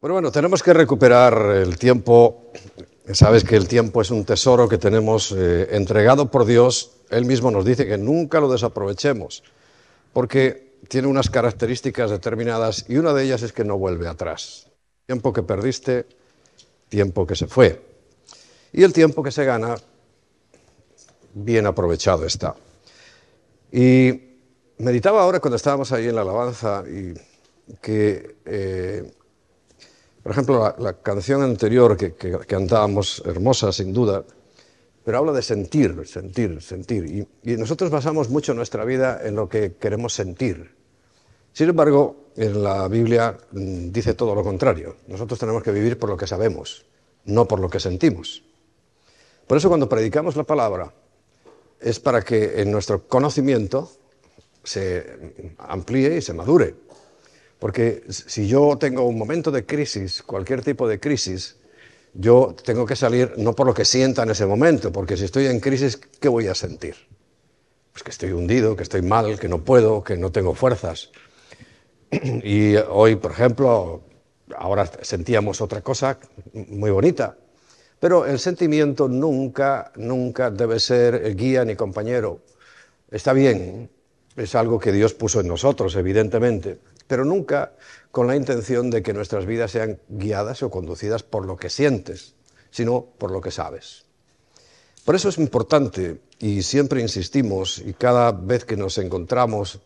Bueno, bueno, tenemos que recuperar el tiempo. Sabes que el tiempo es un tesoro que tenemos eh, entregado por Dios. Él mismo nos dice que nunca lo desaprovechemos, porque tiene unas características determinadas y una de ellas es que no vuelve atrás. Tiempo que perdiste, tiempo que se fue. Y el tiempo que se gana, bien aprovechado está. Y meditaba ahora cuando estábamos ahí en la alabanza y que eh, por ejemplo, la, canción anterior que, cantábamos, hermosa sin duda, pero habla de sentir, sentir, sentir. Y, nosotros basamos mucho nuestra vida en lo que queremos sentir. Sin embargo, en la Biblia mm, dice todo lo contrario. Nosotros tenemos que vivir por lo que sabemos, no por lo que sentimos. Por eso cuando predicamos la palabra es para que en nuestro conocimiento se amplíe y se madure. Porque si yo tengo un momento de crisis, cualquier tipo de crisis, yo tengo que salir no por lo que sienta en ese momento, porque si estoy en crisis, ¿qué voy a sentir? Pues que estoy hundido, que estoy mal, que no puedo, que no tengo fuerzas. Y hoy, por ejemplo, ahora sentíamos otra cosa muy bonita, pero el sentimiento nunca, nunca debe ser guía ni compañero. Está bien, es algo que Dios puso en nosotros, evidentemente, pero nunca con la intención de que nuestras vidas sean guiadas o conducidas por lo que sientes, sino por lo que sabes. Por eso es importante, y siempre insistimos, y cada vez que nos encontramos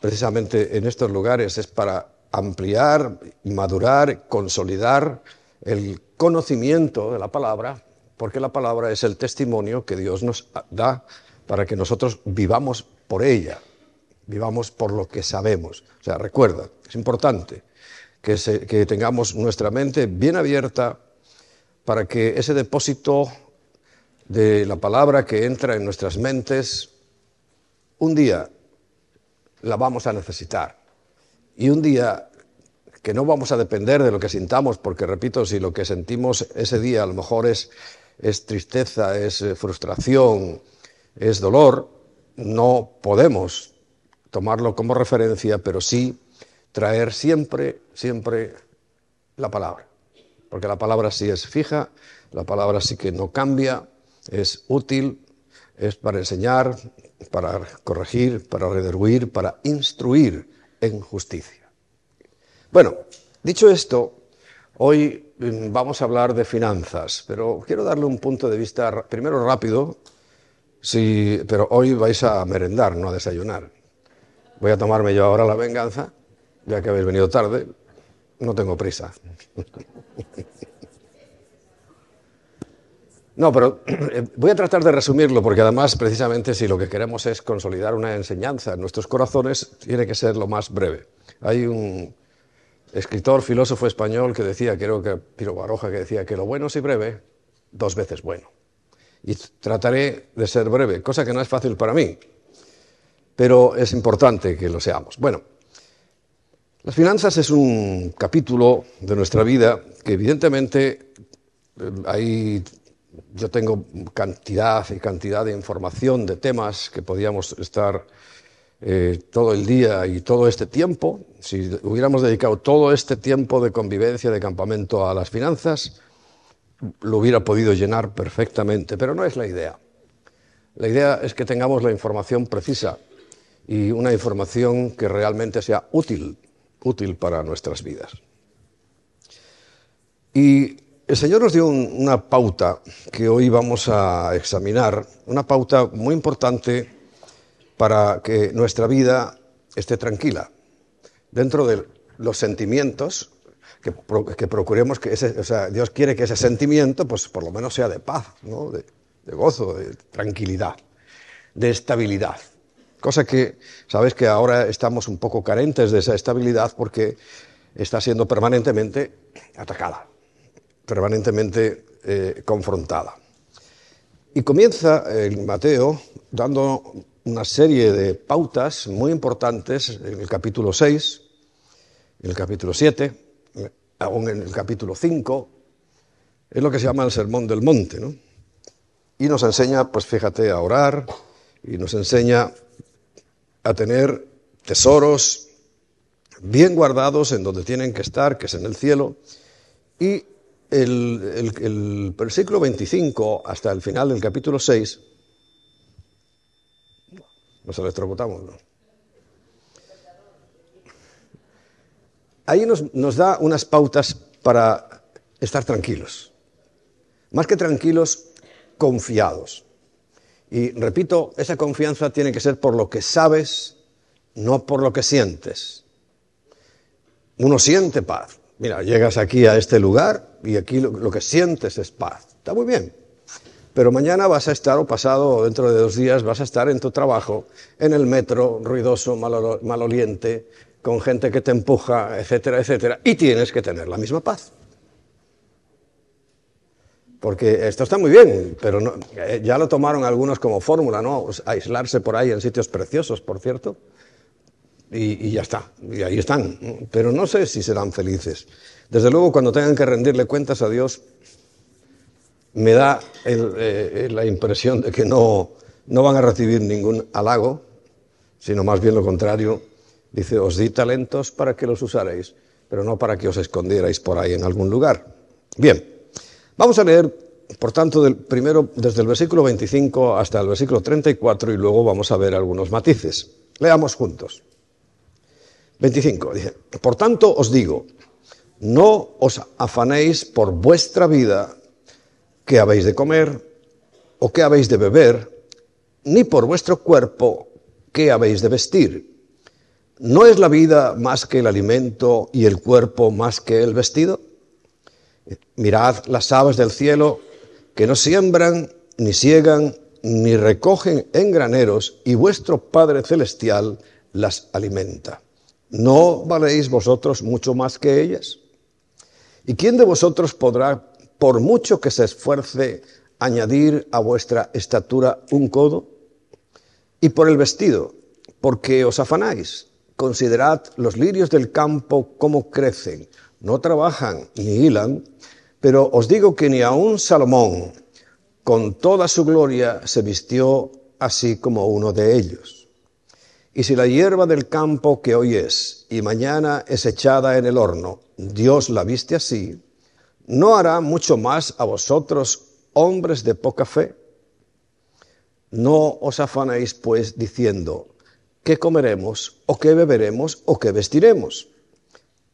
precisamente en estos lugares, es para ampliar, madurar, consolidar el conocimiento de la palabra, porque la palabra es el testimonio que Dios nos da para que nosotros vivamos por ella, vivamos por lo que sabemos. O sea, recuerda, es importante que, tengamos nuestra mente bien abierta para que ese depósito de la palabra que entra en nuestras mentes, un día la vamos a necesitar. Y un día que no vamos a depender de lo que sintamos, porque repito, si lo que sentimos ese día a lo mejor es, es tristeza, es eh, frustración, es dolor, no podemos tomarlo como referencia, pero sí traer siempre, siempre la palabra. Porque la palabra sí es fija, la palabra sí que no cambia, es útil, es para enseñar, para corregir, para redarguir, para instruir en justicia. Bueno, dicho esto, hoy mm, vamos a hablar de finanzas, pero quiero darle un punto de vista primero rápido, pero hoy vais a merendar, no a desayunar. Voy a tomarme yo ahora la venganza, ya que habéis venido tarde. No tengo prisa. No, pero eh, voy a tratar de resumirlo, porque además, precisamente, si lo que queremos es consolidar una enseñanza en nuestros corazones, tiene que ser lo más breve. Hay un escritor, filósofo español que decía, creo que Piro Baroja, que decía que lo bueno si breve, dos veces bueno. Y trataré de ser breve, cosa que no es fácil para mí, pero es importante que lo seamos. Bueno, las finanzas es un capítulo de nuestra vida que evidentemente eh, ahí yo tengo cantidad y cantidad de información de temas que podíamos estar eh, todo el día y todo este tiempo. Si hubiéramos dedicado todo este tiempo de convivencia, de campamento a las finanzas, lo hubiera podido llenar perfectamente, pero no es la idea. La idea es que tengamos la información precisa y una información que realmente sea útil, útil para nuestras vidas. Y el Señor nos dio una pauta que hoy vamos a examinar, una pauta muy importante para que nuestra vida esté tranquila. Dentro de los sentimientos, que, procuremos que ese, o sea, Dios quiere que ese sentimiento, pues por lo menos sea de paz, de gozo, de tranquilidad, de estabilidad. Cosa que, sabes que ahora estamos un poco carentes de esa estabilidad porque está siendo permanentemente atacada, permanentemente eh, confrontada. Y comienza el Mateo dando una serie de pautas muy importantes en el capítulo 6, en el capítulo 7, aún en el capítulo 5, es lo que se llama el Sermón del Monte, ¿no? Y nos enseña, pues fíjate, a orar, y nos enseña a tener tesoros bien guardados en donde tienen que estar, que es en el cielo, Y el, versículo 25 hasta el final del capítulo 6, nos electrocutamos, ¿no? Ahí nos, nos da unas pautas para estar tranquilos. Más que tranquilos, confiados. Y repito, esa confianza tiene que ser por lo que sabes, no por lo que sientes. Uno siente paz. Mira, llegas aquí a este lugar y aquí lo, que sientes es paz. Está muy bien. Pero mañana vas a estar, o pasado, o dentro de dos días, vas a estar en tu trabajo, en el metro, ruidoso, maloliente, con gente que te empuja, etcétera, etcétera, y tienes que tener la misma paz. Porque esto está muy bien, pero eh, ya lo tomaron algunos como fórmula, ¿no? Aislarse por ahí en sitios preciosos, por cierto y, ya está, y ahí están. Pero no sé si serán felices. Desde luego, cuando tengan que rendirle cuentas a Dios, me da eh, la impresión de que no, no van a recibir ningún halago, sino más bien lo contrario. Dice, os di talentos para que los usaréis, pero no para que os escondierais por ahí en algún lugar. Bien, vamos a leer, por tanto, primero desde el versículo 25 hasta el versículo 34 y luego vamos a ver algunos matices. Leamos juntos. 25, dice, por tanto os digo, no os afanéis por vuestra vida, qué habéis de comer o qué habéis de beber, ni por vuestro cuerpo, qué habéis de vestir. ¿No es la vida más que el alimento y el cuerpo más que el vestido? Mirad las aves del cielo, que no siembran, ni siegan, ni recogen en graneros, y vuestro Padre Celestial las alimenta. ¿No valéis vosotros mucho más que ellas? ¿Y quién de vosotros podrá, por mucho que se esfuerce, añadir a vuestra estatura un codo? Y por el vestido, porque os afanáis. Considerad los lirios del campo cómo crecen, no trabajan ni hilan, pero os digo que ni aun Salomón, con toda su gloria, se vistió así como uno de ellos. Y si la hierba del campo que hoy es y mañana es echada en el horno, Dios la viste así, ¿no hará mucho más a vosotros, hombres de poca fe? No os afanéis, pues, diciendo, ¿qué comeremos, o qué beberemos, o qué vestiremos?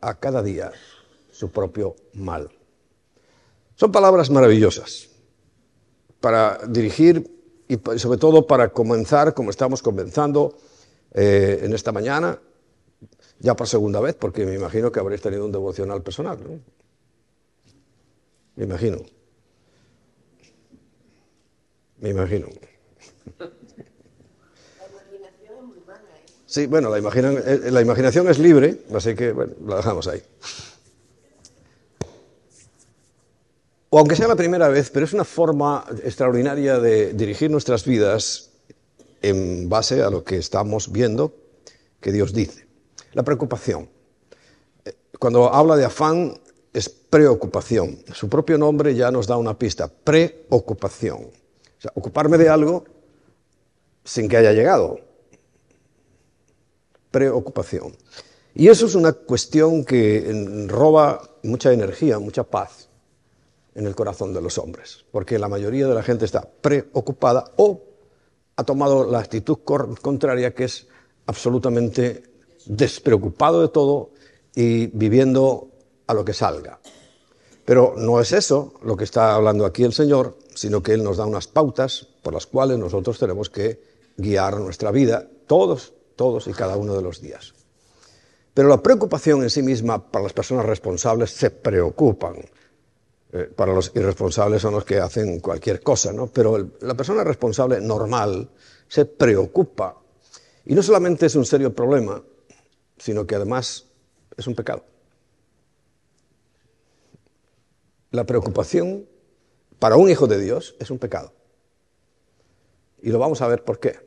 a cada día su propio mal. Son palabras maravillosas para dirigir y sobre todo para comenzar, como estamos comenzando, eh, en esta mañana, ya por segunda vez, porque me imagino que habréis tenido un devocional personal. Me imagino. Me imagino. Sí, bueno, la, eh, la imaginación es libre, así que bueno, la dejamos ahí. O aunque sea la primera vez, pero es una forma extraordinaria de dirigir nuestras vidas en base a lo que estamos viendo que Dios dice. La preocupación. Eh, cuando habla de afán es preocupación. Su propio nombre ya nos da una pista, preocupación. O sea, ocuparme de algo sin que haya llegado. Preocupación. Y eso es una cuestión que roba mucha energía, mucha paz en el corazón de los hombres, porque la mayoría de la gente está preocupada o ha tomado la actitud contraria, que es absolutamente despreocupado de todo y viviendo a lo que salga. Pero no es eso lo que está hablando aquí el Señor, sino que Él nos da unas pautas por las cuales nosotros tenemos que guiar nuestra vida todos, todos y cada uno de los días. Pero la preocupación en sí misma para las personas responsables se preocupan. Eh, para los irresponsables son los que hacen cualquier cosa, ¿no? Pero la persona responsable normal se preocupa. Y no solamente es un serio problema, sino que además es un pecado. la preocupación para un hijo de Dios es un pecado. Y lo vamos a ver por qué.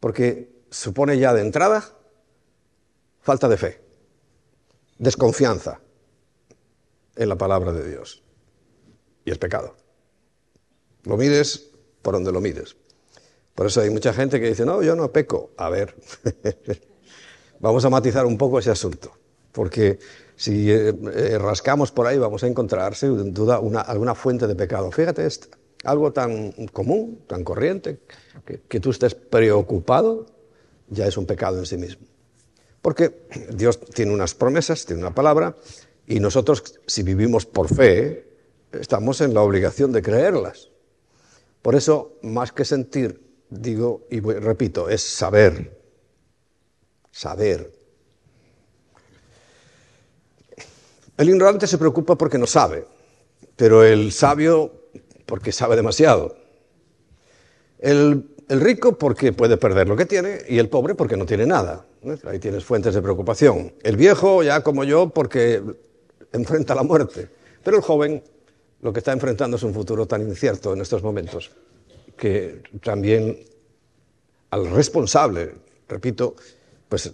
Porque supone ya de entrada falta de fe, desconfianza en la palabra de Dios. Y es pecado. Lo mides por donde lo mides. Por eso hay mucha gente que dice, no, yo no peco. A ver, vamos a matizar un poco ese asunto, porque si eh, eh, rascamos por ahí vamos a encontrar, sin duda, alguna fuente de pecado. Fíjate, esto, algo tan común, tan corriente, que, que tú estés preocupado, ya es un pecado en sí mismo. Porque Dios tiene unas promesas, tiene una palabra, y nosotros, si vivimos por fe, estamos en la obligación de creerlas. Por eso, más que sentir, digo y repito, es saber. Saber. El ignorante se preocupa porque no sabe, pero el sabio porque sabe demasiado. El, rico porque puede perder lo que tiene y el pobre porque no tiene nada. Ahí tienes fuentes de preocupación. El viejo, ya como yo, porque enfrenta la muerte. Pero el joven lo que está enfrentando es un futuro tan incierto en estos momentos que también al responsable, repito, pues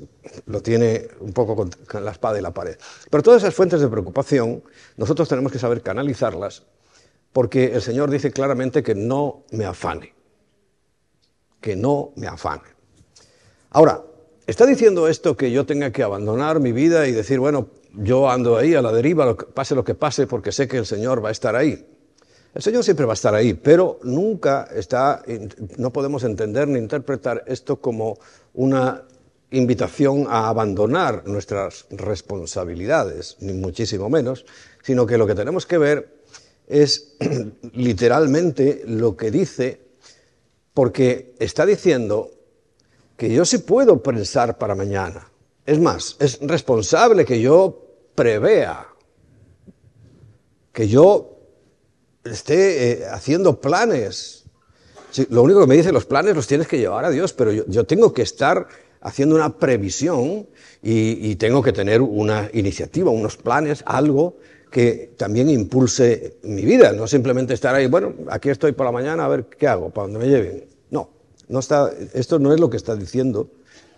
lo tiene un poco con, la espada y la pared. Pero todas esas fuentes de preocupación, nosotros tenemos que saber canalizarlas, porque el Señor dice claramente que no me afane, que no me afane. Ahora, ¿está diciendo esto que yo tenga que abandonar mi vida y decir, bueno, yo ando ahí a la deriva, pase lo que pase, porque sé que el Señor va a estar ahí? El Señor siempre va a estar ahí, pero nunca está, no podemos entender ni interpretar esto como una invitación a abandonar nuestras responsabilidades, ni muchísimo menos, sino que lo que tenemos que ver es literalmente lo que dice, porque está diciendo que yo sí puedo pensar para mañana. Es más, es responsable que yo prevea, que yo esté eh, haciendo planes. lo único que me dice, los planes los tienes que llevar a Dios, pero yo tengo que estar haciendo una previsión y, tengo que tener una iniciativa, unos planes, algo que también impulse mi vida, no simplemente estar ahí, bueno, aquí estoy por la mañana, a ver qué hago, para dónde me lleven. No, está, esto no es lo que está diciendo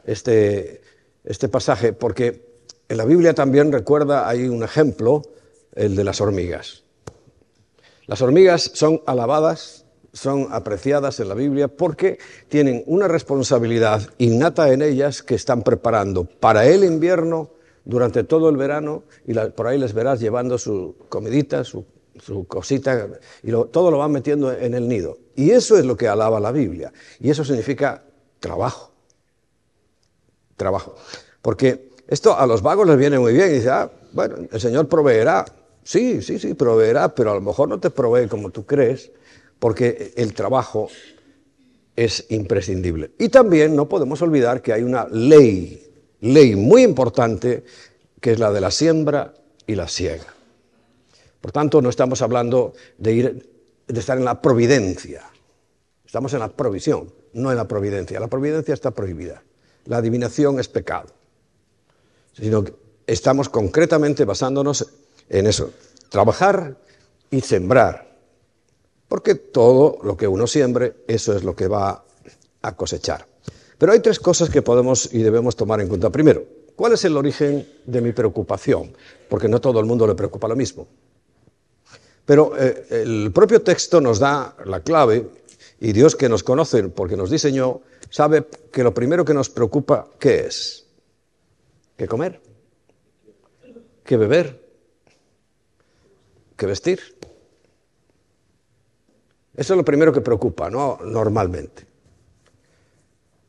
este, este pasaje, porque en la Biblia también recuerda, hay un ejemplo, el de las hormigas. Las hormigas son alabadas son apreciadas en la Biblia porque tienen una responsabilidad innata en ellas que están preparando para el invierno durante todo el verano y por ahí les verás llevando su comidita, su, cosita y todo lo van metiendo en el nido. Y eso es lo que alaba la Biblia. Y eso significa trabajo. Trabajo. Porque esto a los vagos les viene muy bien y dicen, ah, bueno, el Señor proveerá. Sí, sí, sí, proveerá, pero a lo mejor no te provee como tú crees porque el trabajo es imprescindible. Y también no podemos olvidar que hay una ley, ley muy importante, que es la de la siembra y la siega. Por tanto, no estamos hablando de, estar en la providencia, estamos en la provisión, no en la providencia. La providencia está prohibida, la adivinación es pecado, sino que estamos concretamente basándonos en eso, trabajar y sembrar porque todo lo que uno siembre, eso es lo que va a cosechar. Pero hay tres cosas que podemos y debemos tomar en cuenta. Primero, ¿cuál es el origen de mi preocupación? Porque no todo el mundo le preocupa lo mismo. Pero eh, el propio texto nos da la clave y Dios que nos conoce porque nos diseñó, sabe que lo primero que nos preocupa, ¿qué es? ¿Qué comer? ¿Qué beber? ¿Qué vestir? Eso es lo primero que preocupa, ¿no? Normalmente.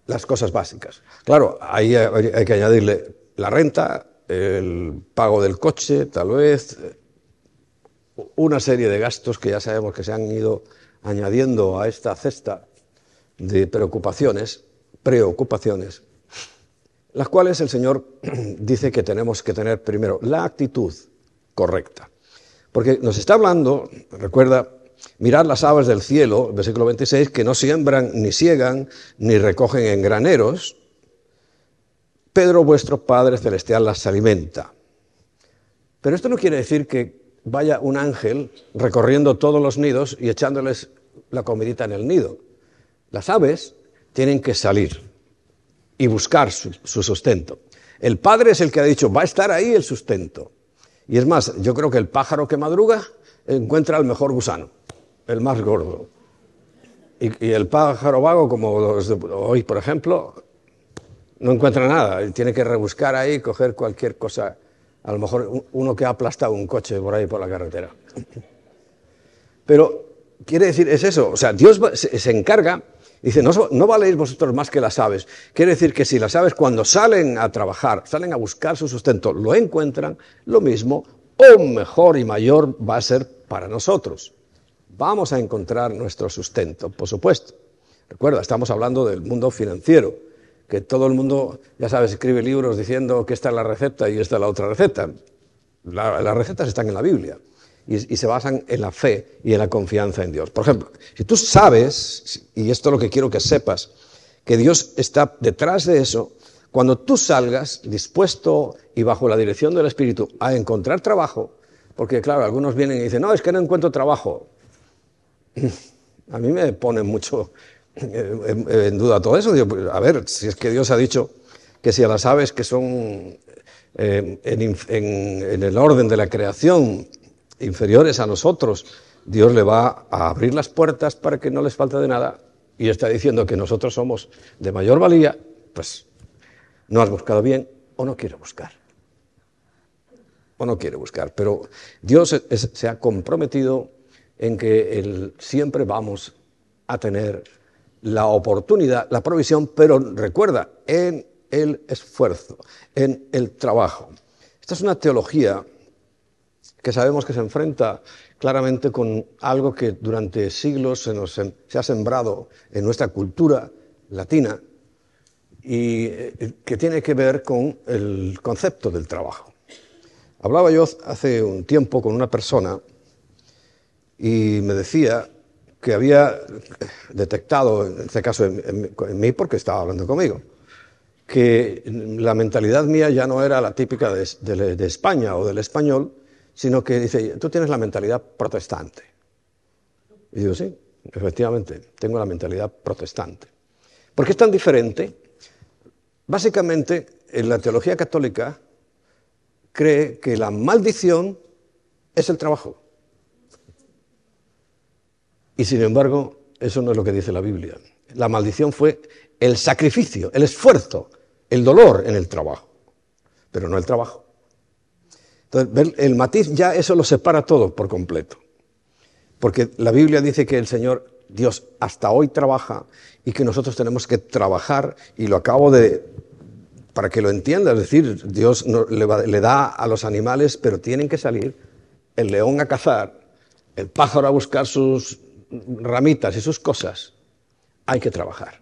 Las cosas básicas. Claro, ahí hay que añadirle la renta, el pago del coche, tal vez, una serie de gastos que ya sabemos que se han ido añadiendo a esta cesta de preocupaciones, preocupaciones, las cuales el Señor dice que tenemos que tener primero la actitud correcta. Porque nos está hablando, recuerda, Mirad las aves del cielo, versículo 26, que no siembran, ni ciegan, ni recogen en graneros. Pedro, vuestro Padre Celestial, las alimenta. Pero esto no quiere decir que vaya un ángel recorriendo todos los nidos y echándoles la comidita en el nido. Las aves tienen que salir y buscar su, sustento. El padre es el que ha dicho, va a estar ahí el sustento. Y es más, yo creo que el pájaro que madruga encuentra el mejor gusano, el más gordo. Y, el pájaro vago, como hoy, por ejemplo, no encuentra nada. Tiene que rebuscar ahí, coger cualquier cosa. A lo mejor uno que ha aplastado un coche por ahí por la carretera. Pero quiere decir, es eso. O sea, Dios se encarga Dice, no, no, valéis vosotros más que las aves. Quiere decir que si las aves cuando salen a trabajar, salen a buscar su sustento, lo encuentran, lo mismo o mejor y mayor va a ser para nosotros. Vamos a encontrar nuestro sustento, por supuesto. Recuerda, estamos hablando del mundo financiero, que todo el mundo, ya sabes, escribe libros diciendo que esta es la receta y esta es la otra receta. las recetas están en la Biblia y, se basan en la fe y en la confianza en Dios. Por ejemplo, si tú sabes, y esto es lo que quiero que sepas, que Dios está detrás de eso, cuando tú salgas dispuesto y bajo la dirección del Espíritu a encontrar trabajo, porque claro, algunos vienen y dicen, no, es que no encuentro trabajo. A mí me pone mucho en duda todo eso. Pues, a ver, si es que Dios ha dicho que si a las aves que son eh, en el orden de la creación inferiores a nosotros, Dios le va a abrir las puertas para que no les falte de nada y está diciendo que nosotros somos de mayor valía, pues no has buscado bien o no quiere buscar. O no quiere buscar. Pero Dios se ha comprometido en que siempre vamos a tener la oportunidad, la provisión, pero recuerda, en el esfuerzo, en el trabajo. Esta es una teología que sabemos que se enfrenta claramente con algo que durante siglos se, nos, se ha sembrado en nuestra cultura latina y eh, que tiene que ver con el concepto del trabajo. Hablaba yo hace un tiempo con una persona y me decía que había detectado, en este caso en, mí porque estaba hablando conmigo, que la mentalidad mía ya no era la típica de España o del español, sino que dice, tú tienes la mentalidad protestante. Y digo, sí, efectivamente, tengo la mentalidad protestante. ¿Por qué es tan diferente? Básicamente, en la teología católica cree que la maldición es el trabajo. Y sin embargo, eso no es lo que dice la Biblia. La maldición fue el sacrificio, el esfuerzo, el dolor en el trabajo, pero no el trabajo. Entonces, el matiz ya eso lo separa todo por completo. Porque la Biblia dice que el Señor, Dios, hasta hoy trabaja y que nosotros tenemos que trabajar, y lo acabo de, para que lo entienda, es decir, Dios le, le da a los animales, pero tienen que salir el león a cazar, el pájaro a buscar sus ramitas y sus cosas. Hay que trabajar.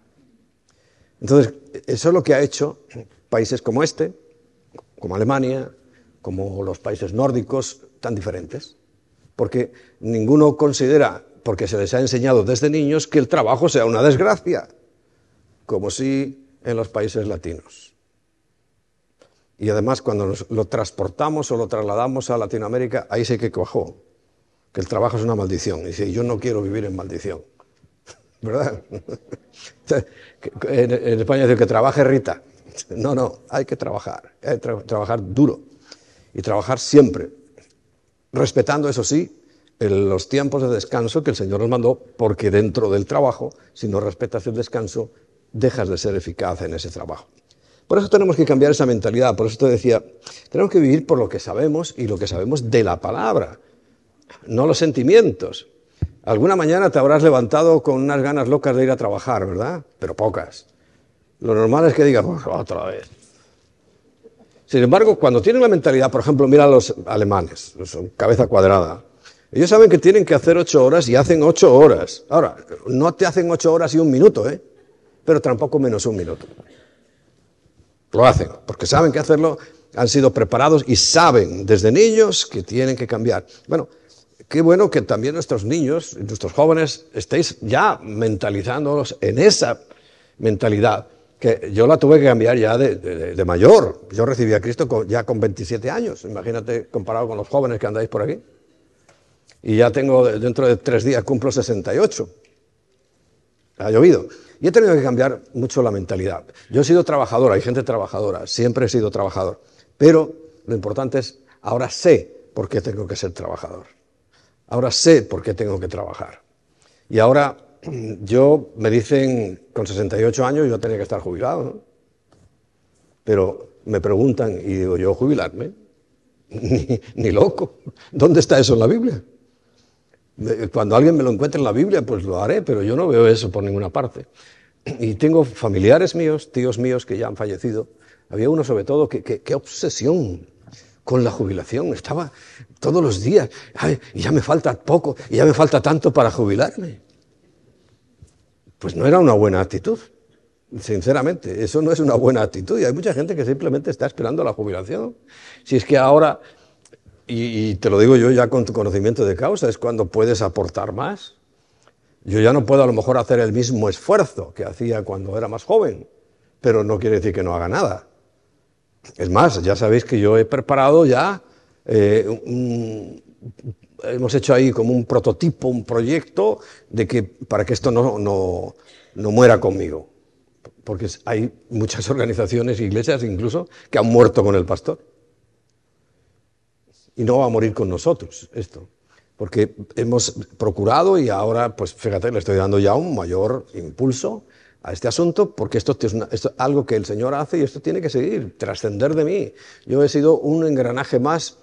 Entonces, eso es lo que ha hecho países como este, como Alemania, como los países nórdicos, tan diferentes. Porque ninguno considera, porque se les ha enseñado desde niños, que el trabajo sea una desgracia, como si en los países latinos. Y además cuando lo transportamos o lo trasladamos a Latinoamérica, ahí sí que cuajó, que el trabajo es una maldición. Y dice, yo no quiero vivir en maldición. ¿Verdad? en, España dice que trabaje Rita. No, no, hay que trabajar, hay que trabajar duro y trabajar siempre, respetando, eso sí, los tiempos de descanso que el Señor nos mandó, porque dentro del trabajo, si no respetas el descanso, dejas de ser eficaz en ese trabajo. Por eso tenemos que cambiar esa mentalidad, por eso te decía, tenemos que vivir por lo que sabemos y lo que sabemos de la palabra, no los sentimientos. Alguna mañana te habrás levantado con unas ganas locas de ir a trabajar, ¿verdad? Pero pocas. Lo normal es que digas, otra vez. Sin embargo, cuando tienen la mentalidad, por ejemplo, mira a los alemanes, son cabeza cuadrada. Ellos saben que tienen que hacer ocho horas y hacen ocho horas. Ahora, no te hacen ocho horas y un minuto, ¿eh? Pero tampoco menos un minuto. Lo hacen, porque saben que hacerlo, han sido preparados y saben desde niños que tienen que cambiar. Bueno, qué bueno que también nuestros niños, nuestros jóvenes, estéis ya mentalizándolos en esa mentalidad que yo la tuve que cambiar ya de, mayor. Yo recibí a Cristo ya con 27 años, imagínate comparado con los jóvenes que andáis por aquí. y ya tengo, dentro de tres días cumplo 68. Ha llovido. Y he tenido que cambiar mucho la mentalidad. Yo he sido trabajador, hay gente trabajadora, siempre he sido trabajador. Pero lo importante es, ahora sé por qué tengo que ser trabajador. Ahora sé por qué tengo que trabajar. Y ahora yo me dicen, con 68 años yo tenía que estar jubilado. Pero me preguntan y digo, ¿yo jubilarme? Ni, ni, loco. ¿Dónde está eso en la Biblia? Cuando alguien me lo encuentre en la Biblia, pues lo haré, pero yo no veo eso por ninguna parte. Y tengo familiares míos, tíos míos que ya han fallecido. Había uno sobre todo que, qué obsesión con la jubilación. Estaba todos los días, y ya me falta poco, y ya me falta tanto para jubilarme. Pues no era una buena actitud, sinceramente. Eso no es una buena actitud. Y hay mucha gente que simplemente está esperando la jubilación. Si es que ahora y, te lo digo yo ya con tu conocimiento de causa, es cuando puedes aportar más. Yo ya no puedo a lo mejor hacer el mismo esfuerzo que hacía cuando era más joven, pero no quiere decir que no haga nada. Es más, ya sabéis que yo he preparado ya, eh, hemos hecho ahí como un prototipo, un proyecto de que para que esto no, no, no muera conmigo. Porque hay muchas organizaciones, iglesias incluso, que han muerto con el pastor y no va a morir con nosotros esto. Porque hemos procurado y ahora, pues fíjate, le estoy dando ya un mayor impulso a este asunto, porque esto es, algo que el Señor hace y esto tiene que seguir, trascender de mí. Yo he sido un engranaje más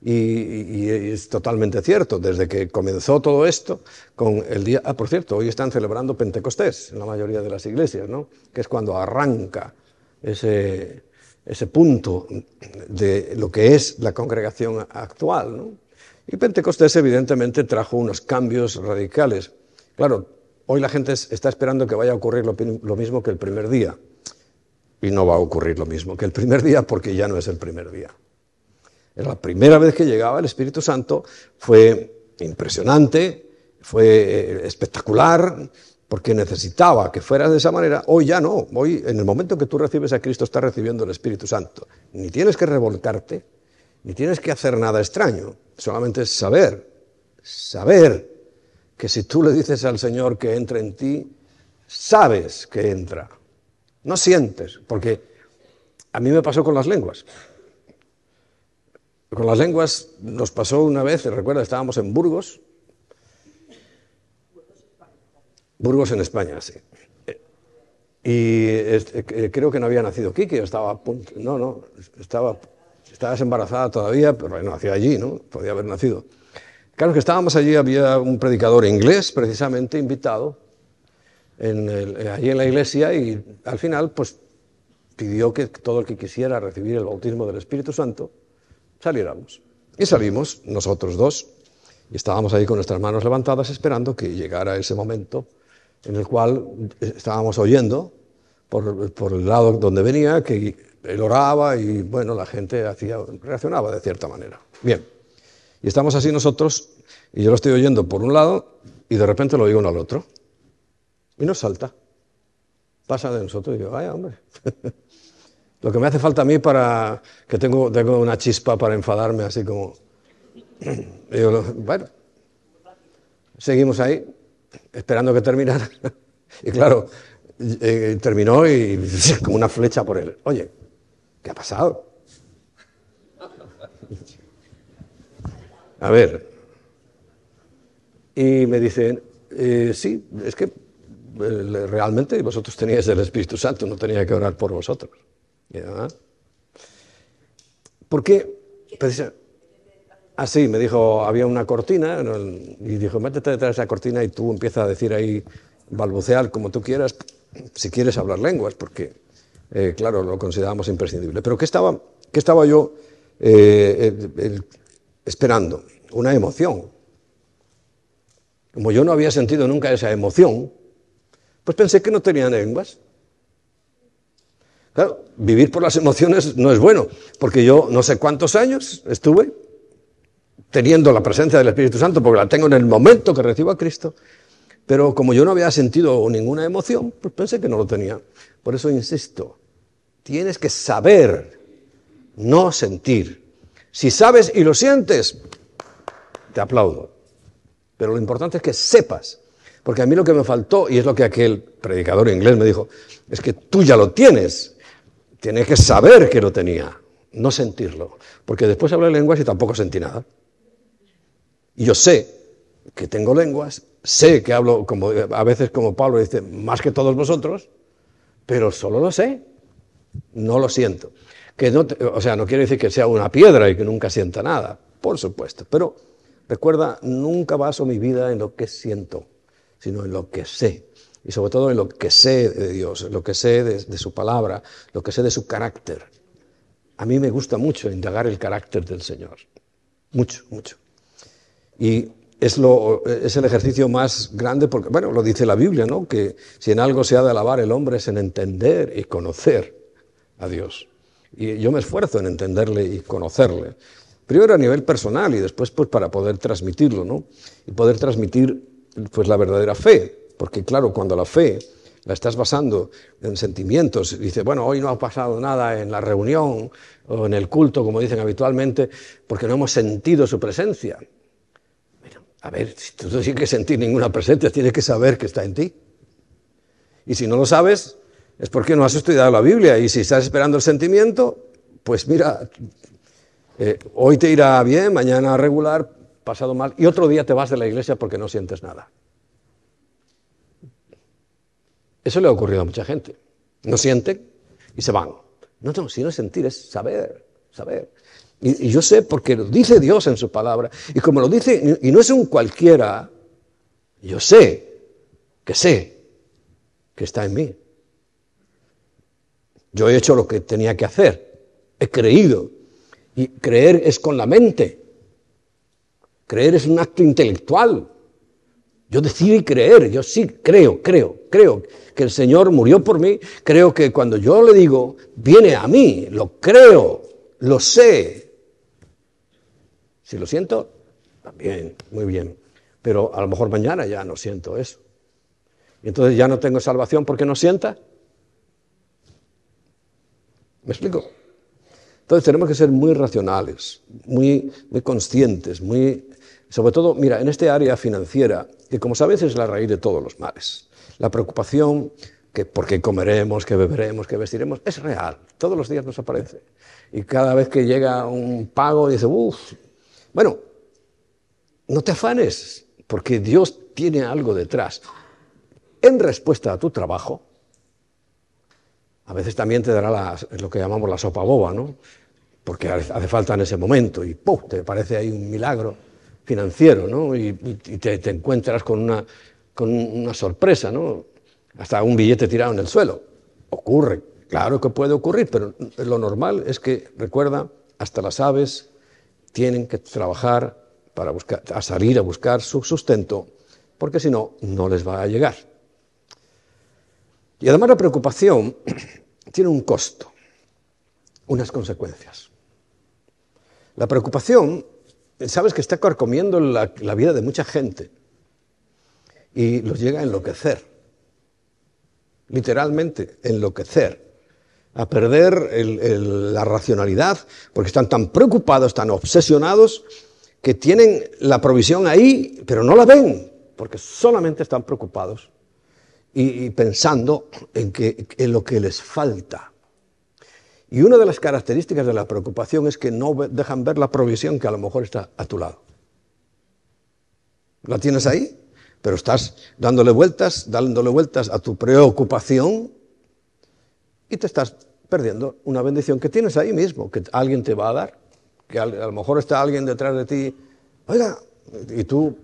y, es totalmente cierto, desde que comenzó todo esto, con el día, ah, por cierto, hoy están celebrando Pentecostés en la mayoría de las iglesias, ¿no? Que es cuando arranca ese, ese punto de lo que es la congregación actual. Y Pentecostés evidentemente trajo unos cambios radicales. Claro, hoy la gente está esperando que vaya a ocurrir lo, mismo que el primer día. Y no va a ocurrir lo mismo que el primer día porque ya no es el primer día. La primera vez que llegaba el Espíritu Santo, fue impresionante, fue eh, espectacular, porque necesitaba que fuera de esa manera, hoy ya no, hoy en el momento que tú recibes a Cristo estás recibiendo el Espíritu Santo. Ni tienes que revolcarte, ni tienes que hacer nada extraño, solamente es saber, saber que si tú le dices al Señor que entre en ti, sabes que entra, no sientes, porque a mí me pasó con las lenguas. Con las lenguas nos pasó una vez, recuerda, estábamos en Burgos, Burgos en España, sí. Y eh, creo que no había nacido Kiki, estaba a punto, no, no, estaba, estabas embarazada todavía, pero no nació allí, ¿no? Podía haber nacido. Claro que estábamos allí, había un predicador inglés, precisamente, invitado, en allí en la iglesia, y al final, pues, pidió que todo el que quisiera recibir el bautismo del Espíritu Santo, saliéramos. Y salimos, nosotros dos, y estábamos ahí con nuestras manos levantadas esperando que llegara ese momento en el cual estábamos oyendo por, el lado donde venía, que él oraba y bueno, la gente reaccionaba de cierta manera. Bien, y estamos así nosotros, y yo lo estoy oyendo por un lado y de repente lo oigo al otro. Y nos salta. Pasa de nosotros y digo, vaya hombre. lo que me hace falta a mí para que tengo, tengo una chispa para enfadarme así como... digo, bueno, seguimos ahí esperando que terminara. y claro, terminó y como una flecha por él. Oye, ¿qué ha pasado? A ver. Y me dicen, eh, sí, es que eh, realmente vosotros teníais el Espíritu Santo, no tenía que orar por vosotros. ¿Por qué? Ah, sí, me dijo, había una cortina, y dijo, métete detrás de esa cortina y tú empiezas a decir ahí, balbucear como tú quieras, si quieres hablar lenguas, porque, eh, claro, lo consideramos imprescindible. Pero ¿qué estaba, qué estaba yo esperando? Una emoción. Como yo no había sentido nunca esa emoción, pues pensé que no tenía lenguas. Claro, vivir por las emociones no es bueno, porque yo no sé cuántos años estuve teniendo la presencia del Espíritu Santo, porque la tengo en el momento que recibo a Cristo, pero como yo no había sentido ninguna emoción, pues pensé que no lo tenía. Por eso insisto, tienes que saber, no sentir. Si sabes y lo sientes, te aplaudo. Pero lo importante es que sepas. Porque a mí lo que me faltó, y es lo que aquel predicador inglés me dijo, es que tú ya lo tienes. Tienes que saber que lo tenía, no sentirlo. Porque después hablé lenguas y tampoco sentí nada. Y yo sé que tengo lenguas, sé que hablo, a veces como Pablo dice, más que todos vosotros, pero solo lo sé, no lo siento. Que no o sea, no quiere decir que sea una piedra y que nunca sienta nada, por supuesto, pero recuerda, nunca baso mi vida en lo que siento, sino en lo que sé. Y sobre todo en lo que sé de Dios, lo que sé de, de su palabra, lo que sé de su carácter. A mí me gusta mucho indagar el carácter del Señor. Mucho, mucho. Y es, lo, es, el ejercicio más grande porque, bueno, lo dice la Biblia, ¿no? Que si en algo se ha de alabar el hombre es en entender y conocer a Dios. Y yo me esfuerzo en entenderle y conocerle. Primero a nivel personal y después pues para poder transmitirlo, ¿no? Y poder transmitir pues la verdadera fe. Porque claro, cuando la fe la estás basando en sentimientos, dice, bueno, hoy no ha pasado nada en la reunión o en el culto, como dicen habitualmente, porque no hemos sentido su presencia. A ver, si tú no tienes que sentir ninguna presencia, tienes que saber que está en ti. Y si no lo sabes, es porque no has estudiado la Biblia. Y si estás esperando el sentimiento, pues mira, eh, hoy te irá bien, mañana regular, pasado mal, y otro día te vas de la iglesia porque no sientes nada. Eso le ha ocurrido a mucha gente. No sienten y se van. No, no, si no es sentir, es saber, saber. Y, yo sé porque lo dice Dios en su palabra. Y como lo dice, y no es un cualquiera, yo sé que sé que está en mí. Yo he hecho lo que tenía que hacer. He creído. Y creer es con la mente. Creer es un acto intelectual. Yo decido creer, yo sí creo, creo, creo que el Señor murió por mí, creo que cuando yo le digo, viene a mí, lo creo, lo sé, si lo siento, también, muy bien. Pero a lo mejor mañana ya no siento eso. Y entonces ya no tengo salvación porque no sienta. ¿Me explico? Entonces tenemos que ser muy racionales, muy, muy conscientes, muy... Sobre todo, mira, en este área financiera, que como sabes es la raíz de todos los males. La preocupación que por qué comeremos, qué beberemos, qué vestiremos, es real. Todos los días nos aparece. Y cada vez que llega un pago, dice, uff, bueno, no te afanes, porque Dios tiene algo detrás. En respuesta a tu trabajo, a veces también te dará lo que llamamos la sopa boba, ¿no? Porque hace falta en ese momento y ¡pum! te parece ahí un milagro financiero, ¿no? Y, te, encuentras con una, con una sorpresa, ¿no? Hasta un billete tirado en el suelo. Ocurre, claro que puede ocurrir, pero lo normal es que, recuerda, hasta las aves tienen que trabajar para buscar, a salir a buscar su sustento, porque si no, no les va a llegar. Y además la preocupación tiene un costo, unas consecuencias. La preocupación, sabes que está carcomiendo la, vida de mucha gente y los llega a enloquecer, literalmente, enloquecer a perder la racionalidad, porque están tan preocupados, tan obsesionados, que tienen la provisión ahí, pero no la ven, porque solamente están preocupados y, pensando en lo que les falta. Y una de las características de la preocupación es que no dejan ver la provisión que a lo mejor está a tu lado. ¿La tienes ahí? Pero estás dándole vueltas, dándole vueltas a tu preocupación y te estás perdiendo una bendición que tienes ahí mismo, que alguien te va a dar, que a lo mejor está alguien detrás de ti, oiga, y tú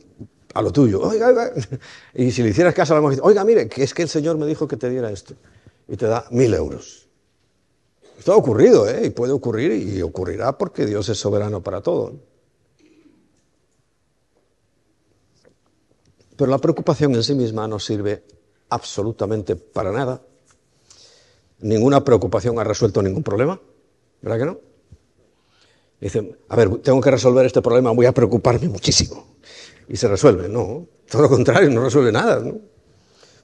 a lo tuyo, oiga, oiga, y si le hicieras caso a la mujer, oiga, mire, que es que el Señor me dijo que te diera esto, y te da mil euros. Esto ha ocurrido, ¿eh? y puede ocurrir, y ocurrirá porque Dios es soberano para todo. Pero la preocupación en sí misma no sirve absolutamente para nada ninguna preocupación ha resuelto ningún problema, ¿verdad que no? Dice, a ver, tengo que resolver este problema, voy a preocuparme muchísimo. Y se resuelve, no, todo lo contrario, no resuelve nada. ¿no?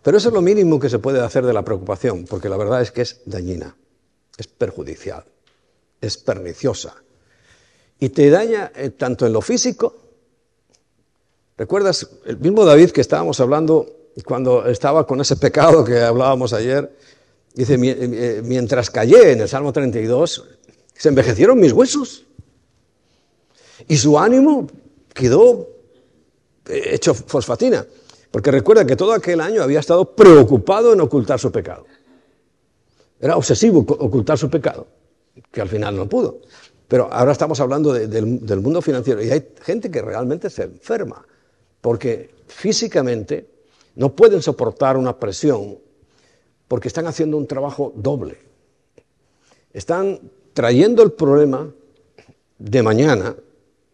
Pero eso es lo mínimo que se puede hacer de la preocupación, porque la verdad es que es dañina, es perjudicial, es perniciosa. Y te daña eh, tanto en lo físico ¿Recuerdas el mismo David que estábamos hablando cuando estaba con ese pecado que hablábamos ayer? Dice, eh, mientras callé en el Salmo 32, se envejecieron mis huesos y su ánimo quedó eh, hecho fosfatina. Porque recuerda que todo aquel año había estado preocupado en ocultar su pecado. Era obsesivo ocultar su pecado, que al final no pudo. Pero ahora estamos hablando del, mundo financiero y hay gente que realmente se enferma porque físicamente no pueden soportar una presión porque están haciendo un trabajo doble. Están trayendo el problema de mañana,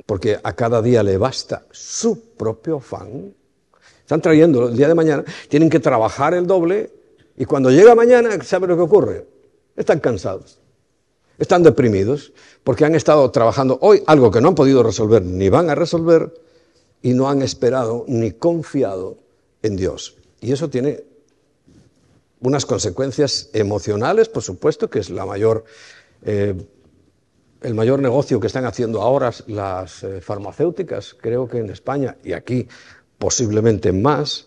porque a cada día le basta su propio afán. Están trayendo el día de mañana, tienen que trabajar el doble y cuando llega mañana, ¿sabe lo que ocurre? Están cansados. Están deprimidos porque han estado trabajando hoy algo que no han podido resolver ni van a resolver y no han esperado ni confiado en Dios. Y eso tiene unas consecuencias emocionales, por supuesto, que es la mayor, eh, el mayor negocio que están haciendo ahora las eh, farmacéuticas, creo que en España y aquí posiblemente más,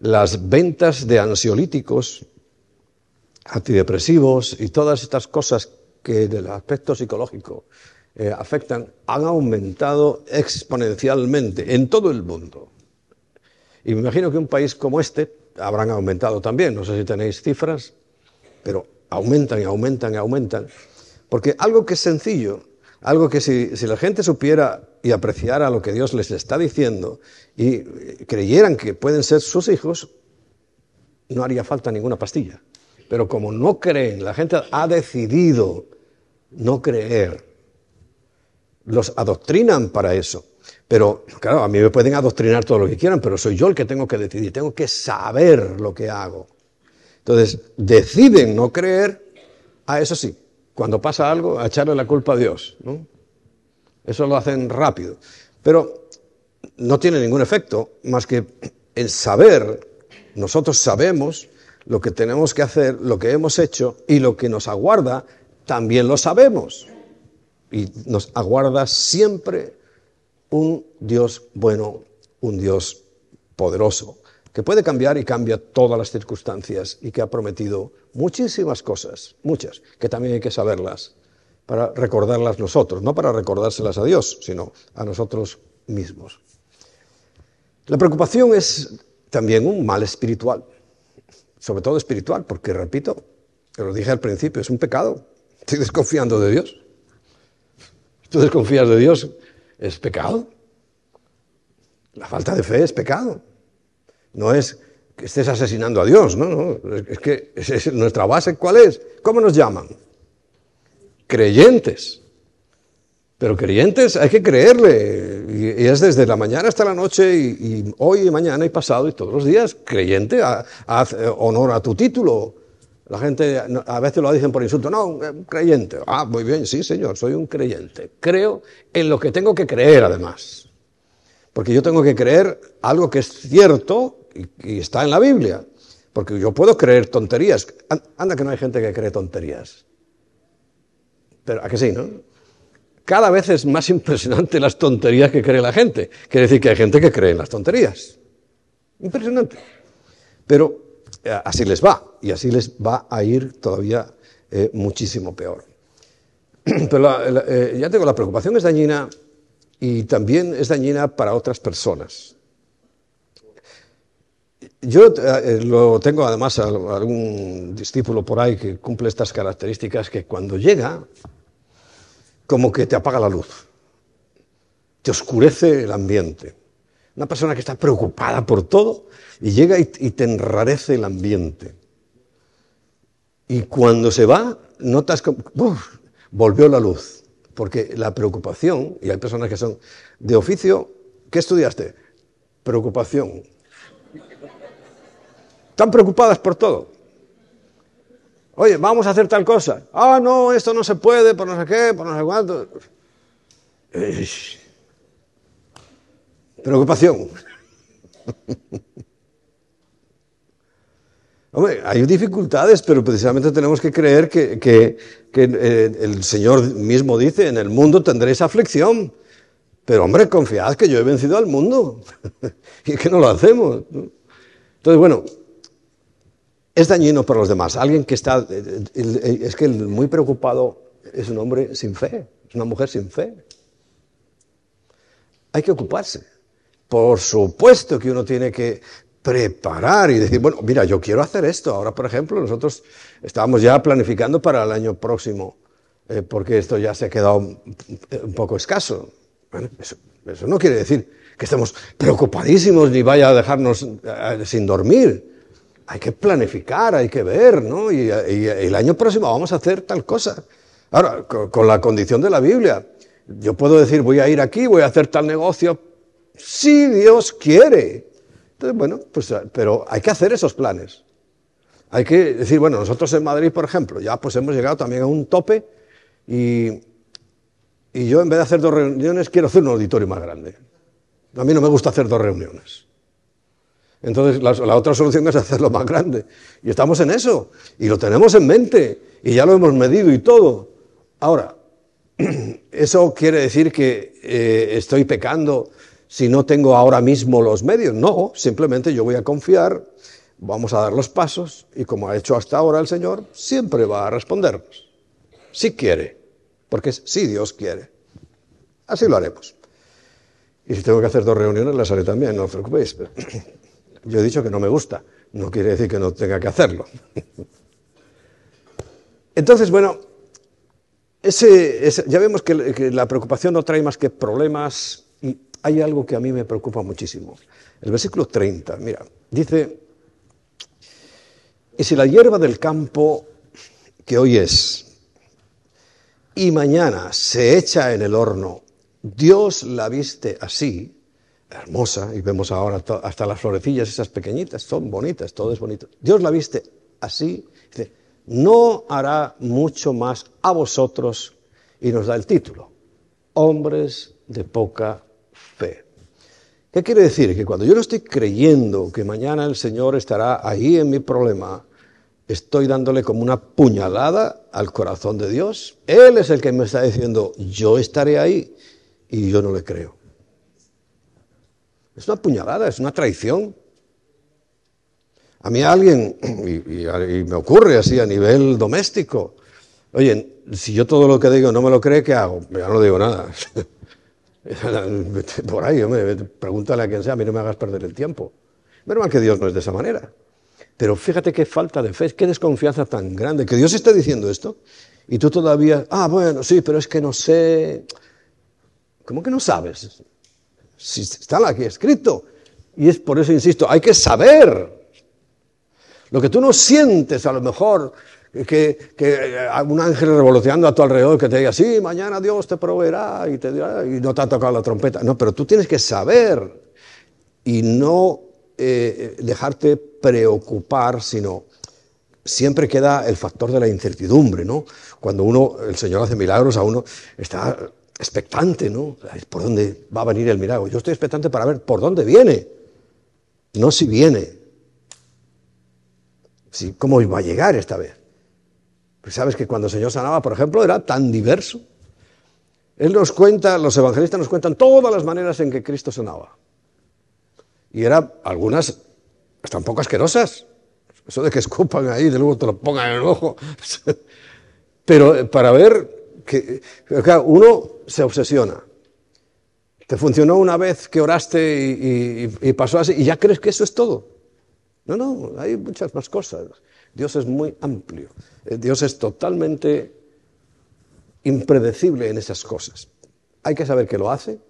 las ventas de ansiolíticos, antidepresivos y todas estas cosas que del aspecto psicológico eh, afectan han aumentado exponencialmente en todo el mundo. Y me imagino que un país como este habrán aumentado también, no sé si tenéis cifras, pero aumentan y aumentan y aumentan. Porque algo que es sencillo, algo que si, la gente supiera y apreciara lo que Dios les está diciendo y creyeran que pueden ser sus hijos, no haría falta ninguna pastilla. Pero como no creen, la gente ha decidido no creer, los adoctrinan para eso. Pero, claro, a mí me pueden adoctrinar todo lo que quieran, pero soy yo el que tengo que decidir, tengo que saber lo que hago. Entonces, deciden no creer, a eso sí, cuando pasa algo, a echarle la culpa a Dios. Eso lo hacen rápido. Pero no tiene ningún efecto más que el saber, nosotros sabemos lo que tenemos que hacer, lo que hemos hecho y lo que nos aguarda, también lo sabemos. Y nos aguarda siempre un Dios bueno, un Dios poderoso, que puede cambiar y cambia todas las circunstancias y que ha prometido muchísimas cosas, muchas, que también hay que saberlas para recordarlas nosotros, no para recordárselas a Dios, sino a nosotros mismos. La preocupación es también un mal espiritual sobre todo espiritual, porque repito, lo dije al principio, es un pecado. Estoy desconfiando de Dios. ¿Tú desconfías de Dios? ¿Es pecado? La falta de fe es pecado. No es que estés asesinando a Dios, no, no. Es que nuestra base, ¿cuál es? ¿Cómo nos llaman? Creyentes. Pero creyentes hay que creerle, y, es desde la mañana hasta la noche, y, hoy y mañana y pasado y todos los días. Creyente, haz eh, honor a tu título. La gente a veces lo dicen por insulto, no, creyente. Ah, muy bien, sí, señor, soy un creyente. Creo en lo que tengo que creer, además. Porque yo tengo que creer algo que es cierto y, está en la Biblia. Porque yo puedo creer tonterías. Anda que no hay gente que cree tonterías. Pero, ¿a que sí, no? cada vez es más impresionante las tonterías que cree la gente. Quiere decir que hay gente que cree en las tonterías. Impresionante. Pero eh, así les va, y así les va a ir todavía eh, muchísimo peor. Pero eh, ya tengo, la preocupación es dañina y también es dañina para otras personas. Yo lo tengo además algún discípulo por ahí que cumple estas características que cuando llega como que te apaga la luz, te oscurece el ambiente. Una persona que está preocupada por todo y llega y, te enrarece el ambiente. Y cuando se va, notas que volvió la luz. Porque la preocupación, y hay personas que son de oficio, ¿qué estudiaste? Preocupación. Están preocupadas por todo. Oye, vamos a hacer tal cosa. Ah, no, esto no se puede, por no sé qué, por no sé cuánto. Preocupación. Hombre, hay dificultades, pero precisamente tenemos que creer que, eh, el Señor mismo dice, en el mundo tendréis aflicción, Pero hombre, confiad que yo he vencido al mundo y que no lo hacemos. Entonces, bueno, es dañino para los demás. Alguien que está, es que el muy preocupado es un hombre sin fe, es una mujer sin fe. Hay que ocuparse. Por supuesto que uno tiene que preparar y decir, bueno, mira, yo quiero hacer esto. Ahora, por ejemplo, nosotros estábamos ya planificando para el año próximo, eh, porque esto ya se ha quedado un, poco escaso. Eso, no quiere decir que estemos preocupadísimos ni vaya a dejarnos eh, sin dormir. Hay que planificar, hay que ver, ¿no? Y, el año próximo vamos a hacer tal cosa. Ahora, con la condición de la Biblia, yo puedo decir, voy a ir aquí, voy a hacer tal negocio, si Dios quiere. Entonces, bueno, pues, pero hay que hacer esos planes. Hay que decir, bueno, nosotros en Madrid, por ejemplo, ya pues hemos llegado también a un tope y, yo en vez de hacer dos reuniones quiero hacer un auditorio más grande. A mí no me gusta hacer dos reuniones. Entonces la, la, otra solución es hacerlo más grande. Y estamos en eso. Y lo tenemos en mente. Y ya lo hemos medido y todo. Ahora, ¿eso quiere decir que eh, estoy pecando si no tengo ahora mismo los medios? No, simplemente yo voy a confiar, vamos a dar los pasos y como ha hecho hasta ahora el Señor, siempre va a respondernos. Si quiere, porque si Dios quiere. Así lo haremos. Y si tengo que hacer dos reuniones, las haré también, no os preocupéis. Yo he dicho que no me gusta, no quiere decir que no tenga que hacerlo. Entonces, bueno, ya vemos que, la preocupación no trae más que problemas hay algo que a mí me preocupa muchísimo. El versículo 30, mira, dice, y si la hierba del campo que hoy es y mañana se echa en el horno, Dios la viste así, hermosa, y vemos ahora hasta las florecillas esas pequeñitas, son bonitas, todo es bonito. Dios la viste así, dice, no hará mucho más a vosotros, y nos da el título, hombres de poca ¿Qué quiere decir? Que cuando yo no estoy creyendo que mañana el Señor estará ahí en mi problema, estoy dándole como una puñalada al corazón de Dios. Él es el que me está diciendo, yo estaré ahí, y yo no le creo. Es una puñalada, es una traición. A mí alguien, y, me ocurre así a nivel doméstico, oye, si yo todo lo que digo no me lo cree, ¿qué hago? Ya no digo nada. Por ahí, hombre, pregúntale a quien sea, a mí no me hagas perder el tiempo. Menos mal que Dios no es de esa manera. Pero fíjate qué falta de fe, qué desconfianza tan grande, que Dios esté diciendo esto y tú todavía, ah, bueno, sí, pero es que no sé. ¿Cómo que no sabes? Si está aquí escrito. Y es por eso, insisto, hay que saber. Lo que tú no sientes, a lo mejor, que, eh, un ángel revolucionando a tu alrededor que te diga, sí, mañana Dios te proveerá y, te dirá, y no te ha tocado la trompeta. No, pero tú tienes que saber y no eh, dejarte preocupar, sino siempre queda el factor de la incertidumbre, ¿no? Cuando uno, el Señor hace milagros, a uno está expectante, ¿no? ¿Por dónde va a venir el milagro? Yo estoy expectante para ver por dónde viene, no si viene. Si, ¿Cómo va a llegar esta vez? Pues sabes que cuando el Señor sanaba, por ejemplo, era tan diverso. Él nos cuenta, los evangelistas nos cuentan todas las maneras en que Cristo sanaba. Y eran algunas hasta un poco asquerosas. Eso de que escupan ahí, de luego te lo pongan en el ojo. Pero para ver que uno se obsesiona. Te funcionó una vez que oraste y, pasó así, y ya crees que eso es todo. No, no, hay muchas más cosas. Dios es muy amplio. Eh, Dios es totalmente impredecible en esas cosas. Hay que saber que lo hace,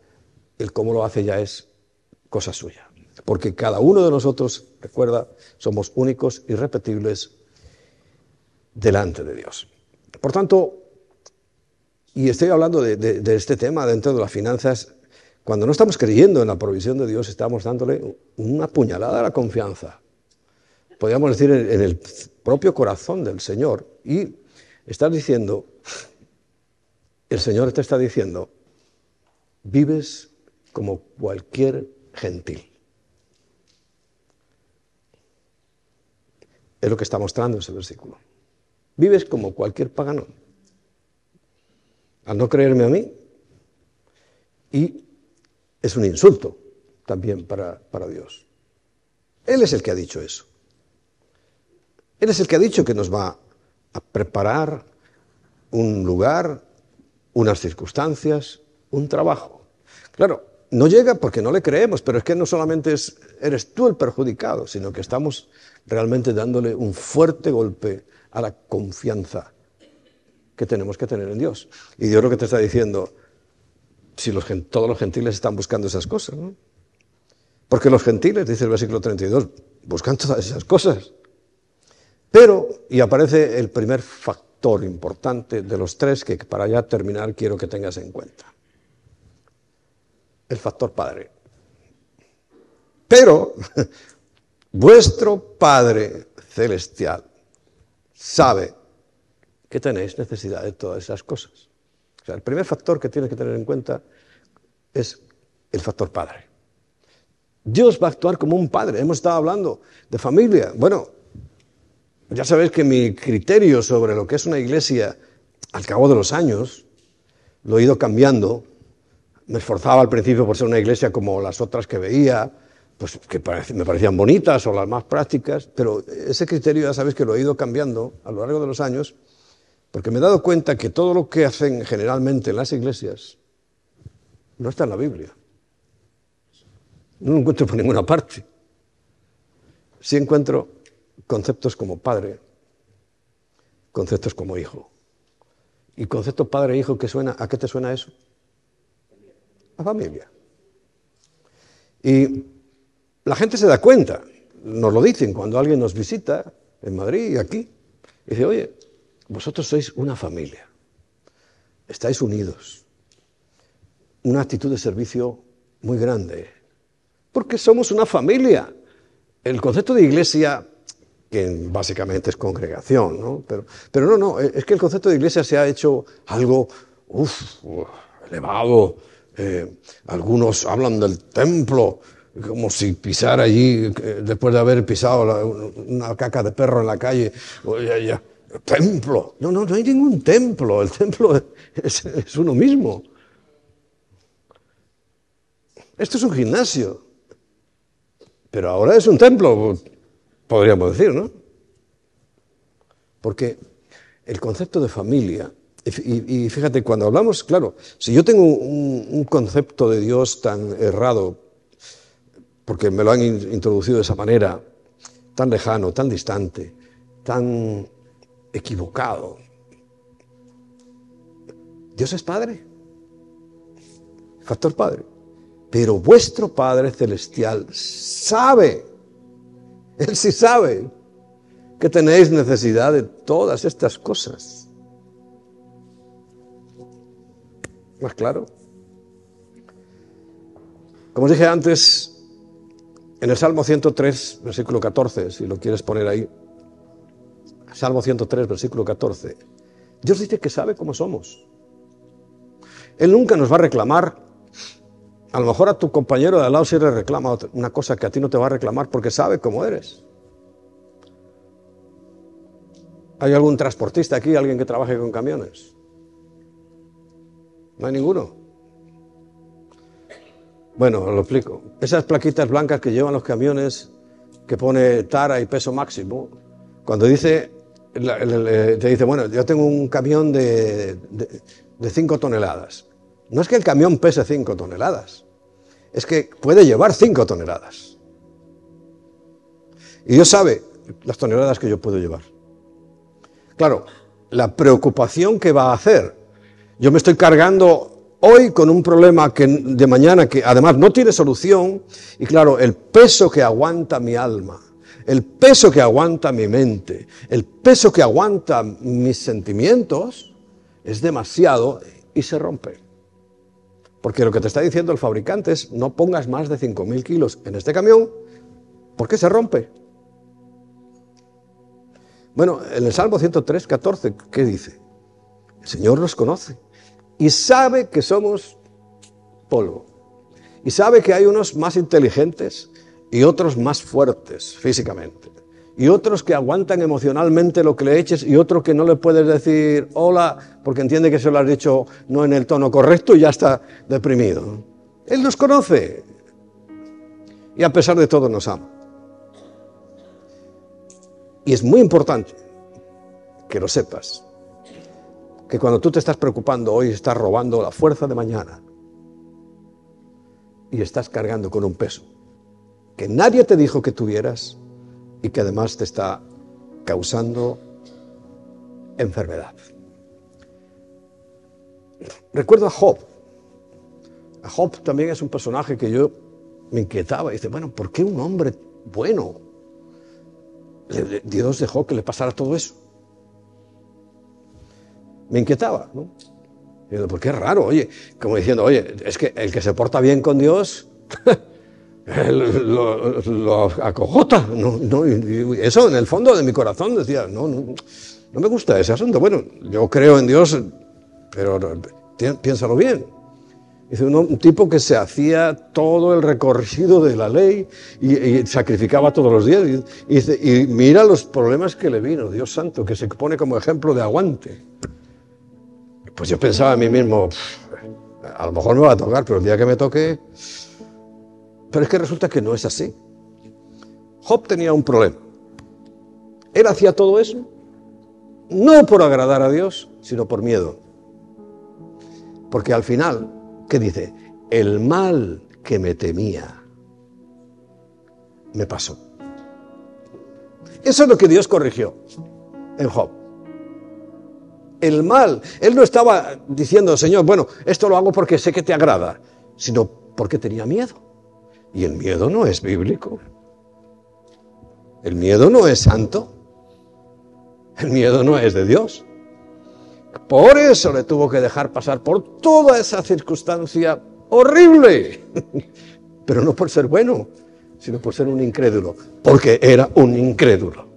el cómo lo hace ya es cosa suya. Porque cada uno de nosotros, recuerda, somos únicos, irrepetibles delante de Dios. Por tanto, y estoy hablando de, este tema dentro de las finanzas. Cuando no estamos creyendo en la provisión de Dios, estamos dándole una puñalada a la confianza. Podríamos decir en, el propio corazón del Señor. Y estás diciendo, el Señor te está diciendo, vives como cualquier gentil. Es lo que está mostrando ese versículo. Vives como cualquier pagano al no creerme a mí. Y es un insulto también para, para Dios. Él es el que ha dicho eso. Él es el que ha dicho que nos va a preparar un lugar, unas circunstancias, un trabajo. Claro, no llega porque no le creemos, pero es que no solamente es, eres tú el perjudicado, sino que estamos realmente dándole un fuerte golpe a la confianza que tenemos que tener en Dios. Y Dios lo que te está diciendo, si todos los gentiles están buscando esas cosas, ¿no? Porque los gentiles, dice el versículo 32, buscan todas esas cosas. Pero, y aparece el primer factor importante de los tres que para ya terminar quiero que tengas en cuenta. El factor Padre. Pero vuestro Padre celestial sabe que tenéis necesidad de todas esas cosas. O sea, el primer factor que tienes que tener en cuenta es el factor Padre. Dios va a actuar como un padre. Hemos estado hablando de familia. Bueno, ya sabéis que mi criterio sobre lo que es una iglesia al cabo de los años lo he ido cambiando. Me esforzaba al principio por ser una iglesia como las otras que veía, pues que me parecían bonitas o las más prácticas, pero ese criterio ya sabéis que lo he ido cambiando a lo largo de los años, porque me he dado cuenta que todo lo que hacen generalmente en las iglesias no está en la Biblia. No lo encuentro por ninguna parte. Sí encuentro conceptos como padre, conceptos como hijo. ¿Y concepto padre e hijo qué suena? ¿A qué te suena eso? A familia. Y la gente se da cuenta, nos lo dicen cuando alguien nos visita en Madrid y aquí. Dice, oye, vosotros sois una familia, estáis unidos, una actitud de servicio muy grande, porque somos una familia. El concepto de iglesia, que básicamente es congregación, ¿no? Pero, pero no, no, es que el concepto de iglesia se ha hecho algo uf, elevado. Eh, algunos hablan del templo, como si pisar allí, eh, después de haber pisado una caca de perro en la calle, ya, templo. No, no, no hay ningún templo, el templo es uno mismo. Esto es un gimnasio. Pero ahora es un templo, podríamos decir, ¿no? Porque el concepto de familia, y, fíjate, cuando hablamos, claro, si yo tengo un, concepto de Dios tan errado, porque me lo han introducido de esa manera, tan lejano, tan distante, tan equivocado, Dios es Padre, factor Padre. Pero vuestro Padre Celestial sabe, Él sí sabe, que tenéis necesidad de todas estas cosas. ¿Más claro? Como os dije antes, en el Salmo 103, versículo 14, si lo quieres poner ahí, Salmo 103, versículo 14, Dios dice que sabe cómo somos. Él nunca nos va a reclamar a lo mejor a tu compañero de al lado sí le reclama una cosa que a ti no te va a reclamar porque sabe cómo eres. ¿Hay algún transportista aquí, alguien que trabaje con camiones? No hay ninguno. Bueno, lo explico. Esas plaquitas blancas que llevan los camiones, que pone tara y peso máximo, cuando dice, te dice, bueno, yo tengo un camión de 5 toneladas. No es que el camión pese 5 toneladas, es que puede llevar 5 toneladas. Y Dios sabe las toneladas que yo puedo llevar. Claro, la preocupación que va a hacer. Yo me estoy cargando hoy con un problema que de mañana que además no tiene solución y claro, el peso que aguanta mi alma, el peso que aguanta mi mente, el peso que aguanta mis sentimientos es demasiado y se rompe. Porque lo que te está diciendo el fabricante es no pongas más de 5.000 kilos en este camión porque se rompe. Bueno, en el Salmo 103, 14, ¿qué dice? El Señor nos conoce y sabe que somos polvo. Y sabe que hay unos más inteligentes y otros más fuertes físicamente y otros que aguantan emocionalmente lo que le eches y otro que no le puedes decir hola porque entiende que se lo has dicho no en el tono correcto y ya está deprimido. Él nos conoce y a pesar de todo nos ama. Y es muy importante que lo sepas, que cuando tú te estás preocupando hoy estás robando la fuerza de mañana y estás cargando con un peso que nadie te dijo que tuvieras y que además te está causando enfermedad. Recuerdo a Job. A Job también es un personaje que yo me inquietaba. Y dice, bueno, ¿por qué un hombre bueno? Dios dejó que le pasara todo eso. Me inquietaba, ¿no? porque es raro, oye, como diciendo, oye, es que el que se porta bien con Dios lo, lo, acojota. No, eso en el fondo de mi corazón decía, no, no, no me gusta ese asunto. Bueno, yo creo en Dios, pero piénsalo bien. Dice un, tipo que se hacía todo el recorrido de la ley y, sacrificaba todos los días. Y, y, mira los problemas que le vino, Dios santo, que se pone como ejemplo de aguante. Pues yo pensaba a mí mismo, a lo mejor me va a tocar, pero el día que me toque... Pero es que resulta que no es así. Job tenía un problema. Él hacía todo eso no por agradar a Dios, sino por miedo. Porque al final, ¿qué dice? El mal que me temía me pasó. Eso es lo que Dios corrigió en Job. El mal, él no estaba diciendo, Señor, bueno, esto lo hago porque sé que te agrada, sino porque tenía miedo. Y el miedo no es bíblico. El miedo no es santo. El miedo no es de Dios. Por eso le tuvo que dejar pasar por toda esa circunstancia horrible. Pero no por ser bueno, sino por ser un incrédulo. Porque era un incrédulo.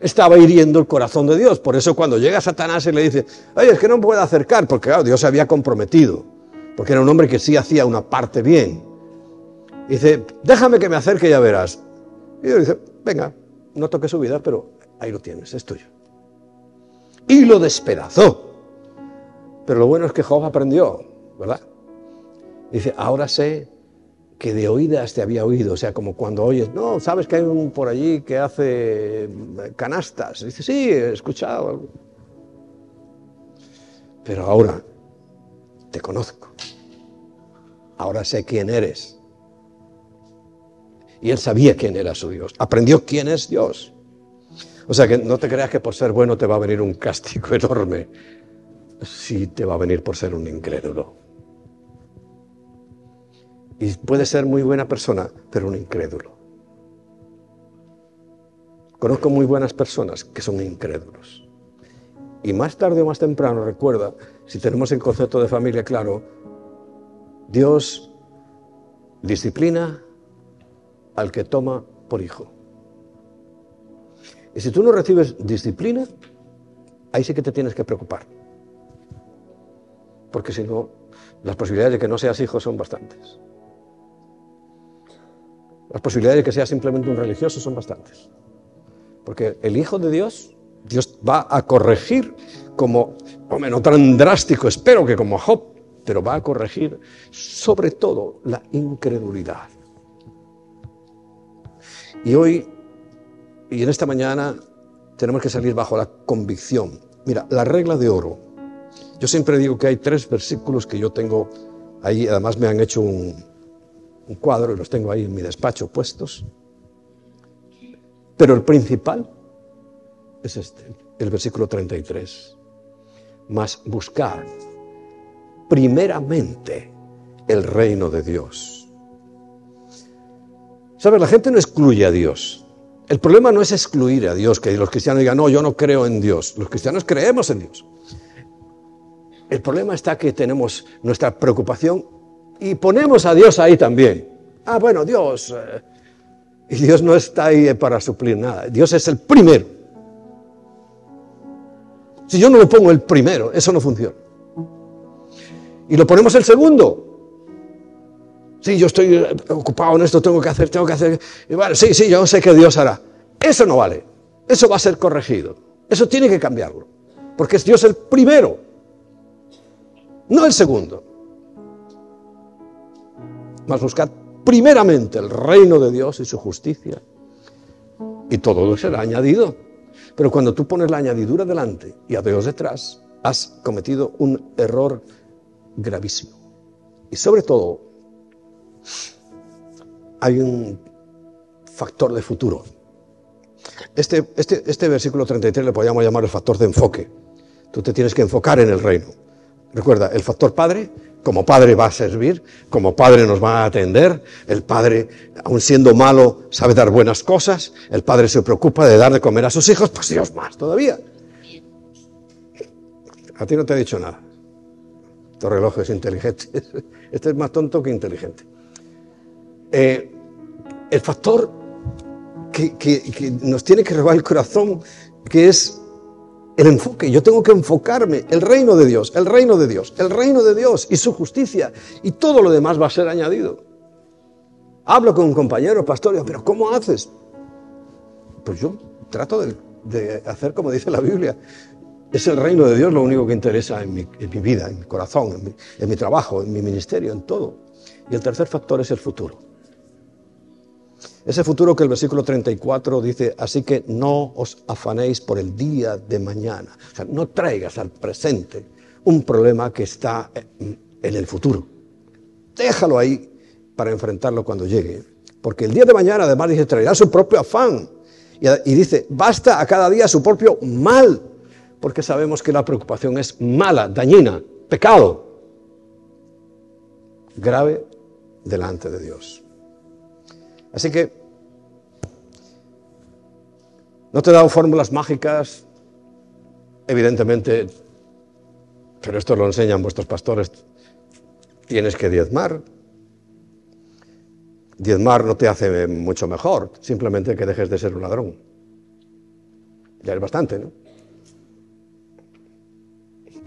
Estaba hiriendo el corazón de Dios. Por eso cuando llega Satanás y le dice, oye, es que no puede acercar, porque claro, Dios se había comprometido. Porque era un hombre que sí hacía una parte bien. dice, déjame que me acerque y ya verás. Y Dios dice, venga, no toque su vida, pero ahí lo tienes, es tuyo. Y lo despedazó. Pero lo bueno es que Job aprendió, ¿verdad? Dice, ahora sé que de oídas te había oído, o sea, como cuando oyes, no, sabes que hay un por allí que hace canastas. Dice, sí, he escuchado. Pero ahora te conozco. Ahora sé quién eres. Y él sabía quién era su Dios. Aprendió quién es Dios. O sea que no te creas que por ser bueno te va a venir un castigo enorme. Sí te va a venir por ser un incrédulo. Y puede ser muy buena persona, pero un incrédulo. Conozco muy buenas personas que son incrédulos. Y más tarde o más temprano, recuerda, si tenemos el concepto de familia claro, Dios disciplina al que toma por hijo. Y si tú no recibes disciplina, ahí sí que te tienes que preocupar. Porque si no, las posibilidades de que no seas hijo son bastantes. Las posibilidades de que seas simplemente un religioso son bastantes. Porque el Hijo de Dios, Dios va a corregir como, hombre, no tan drástico, espero que como Job, pero va a corregir sobre todo la incredulidad. Y hoy, y en esta mañana, tenemos que salir bajo la convicción. Mira, la regla de oro. Yo siempre digo que hay tres versículos que yo tengo ahí, además me han hecho un, cuadro y los tengo ahí en mi despacho puestos. Pero el principal es este, el versículo 33. Mas buscar primeramente el reino de Dios ¿Sabes? La gente no excluye a Dios. El problema no es excluir a Dios, que los cristianos digan, no, yo no creo en Dios. Los cristianos creemos en Dios. El problema está que tenemos nuestra preocupación y ponemos a Dios ahí también. Ah, bueno, Dios. Eh, y Dios no está ahí para suplir nada. Dios es el primero. Si yo no lo pongo el primero, eso no funciona. Y lo ponemos el segundo, Sí, yo estoy eh, ocupado en esto, tengo que hacer, tengo que hacer. Y sí, sí, yo sé que Dios hará. Eso no vale. Eso va a ser corregido. Eso tiene que cambiarlo. Porque es Dios el primero, no el segundo. Mas buscad primeramente el reino de Dios y su justicia. Y todo lo será añadido. Pero cuando tú pones la añadidura delante y a Dios detrás, has cometido un error gravísimo. Y sobre todo, hay un factor de futuro. Este, este, este versículo 33 le podríamos llamar el factor de enfoque. Tú te tienes que enfocar en el reino. Recuerda, el factor padre, como padre va a servir, como padre nos va a atender, el padre, aun siendo malo, sabe dar buenas cosas, el padre se preocupa de dar de comer a sus hijos, pues Dios más todavía. A ti no te he dicho nada. Tu reloj es inteligente. Este es más tonto que inteligente. Eh, el factor que, nos tiene que robar el corazón, que es el enfoque. Yo tengo que enfocarme. El reino de Dios, el reino de Dios, el reino de Dios y su justicia. Y todo lo demás va a ser añadido. Hablo con un compañero, pastor, pero ¿cómo haces? Pues yo trato de, hacer como dice la Biblia. Es el reino de Dios lo único que interesa en mi, vida, en mi corazón, en mi trabajo, en mi ministerio, en todo. Y el tercer factor es el futuro. Ese futuro que el versículo 34 dice, así que no os afanéis por el día de mañana. O sea, no traigas al presente un problema que está en el futuro. Déjalo ahí para enfrentarlo cuando llegue. Porque el día de mañana además dice, traerá su propio afán. Y, dice, basta a cada día su propio mal. Porque sabemos que la preocupación es mala, dañina, pecado. Grave delante de Dios. Así que no te he dado fórmulas mágicas, evidentemente, pero esto lo enseñan vuestros pastores. Tienes que diezmar. Diezmar no te hace mucho mejor, simplemente que dejes de ser un ladrón. Ya es bastante, ¿no?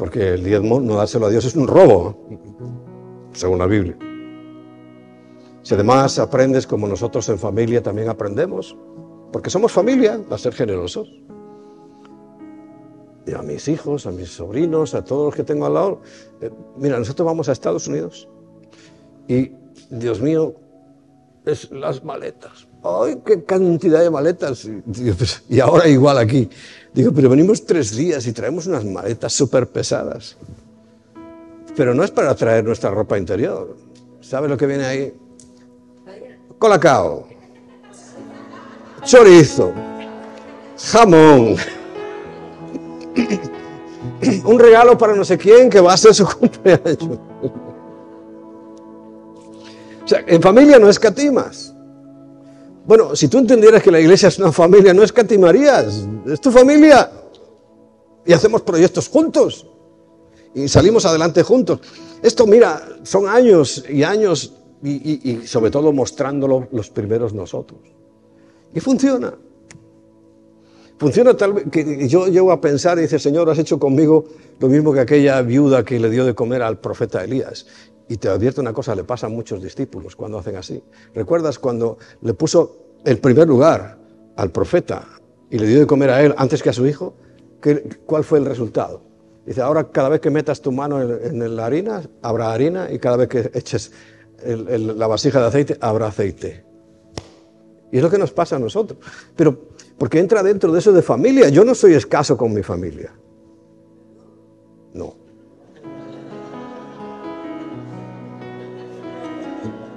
Porque el diezmo, no dárselo a Dios, es un robo, según la Biblia. Si además aprendes como nosotros en familia también aprendemos, porque somos familia, a ser generosos. Y a mis hijos, a mis sobrinos, a todos los que tengo al lado. Eh, mira, nosotros vamos a Estados Unidos y, Dios mío, es las maletas. ¡Ay, qué cantidad de maletas! Y, ahora igual aquí. Digo, pero venimos tres días y traemos unas maletas súper pesadas. Pero no es para traer nuestra ropa interior. ¿Sabes lo que viene ahí? colacao, chorizo, jamón, un regalo para no sé quién que va a ser su cumpleaños. O sea, en familia no escatimas. Bueno, si tú entendieras que la iglesia es una familia, no escatimarías. Es tu familia. Y hacemos proyectos juntos. Y salimos adelante juntos. Esto, mira, son años y años y, sobre todo mostrándolo los primeros nosotros. Y funciona. Funciona tal vez que yo llego a pensar y dice, Señor, has hecho conmigo lo mismo que aquella viuda que le dio de comer al profeta Elías. Y te advierto una cosa, le pasa a muchos discípulos cuando hacen así. ¿Recuerdas cuando le puso el primer lugar al profeta y le dio de comer a él antes que a su hijo? ¿Cuál fue el resultado? Dice, ahora cada vez que metas tu mano en, la harina, habrá harina y cada vez que eches la vasija de aceite, habrá aceite. Y es lo que nos pasa a nosotros. Pero porque entra dentro de eso de familia. Yo no soy escaso con mi familia.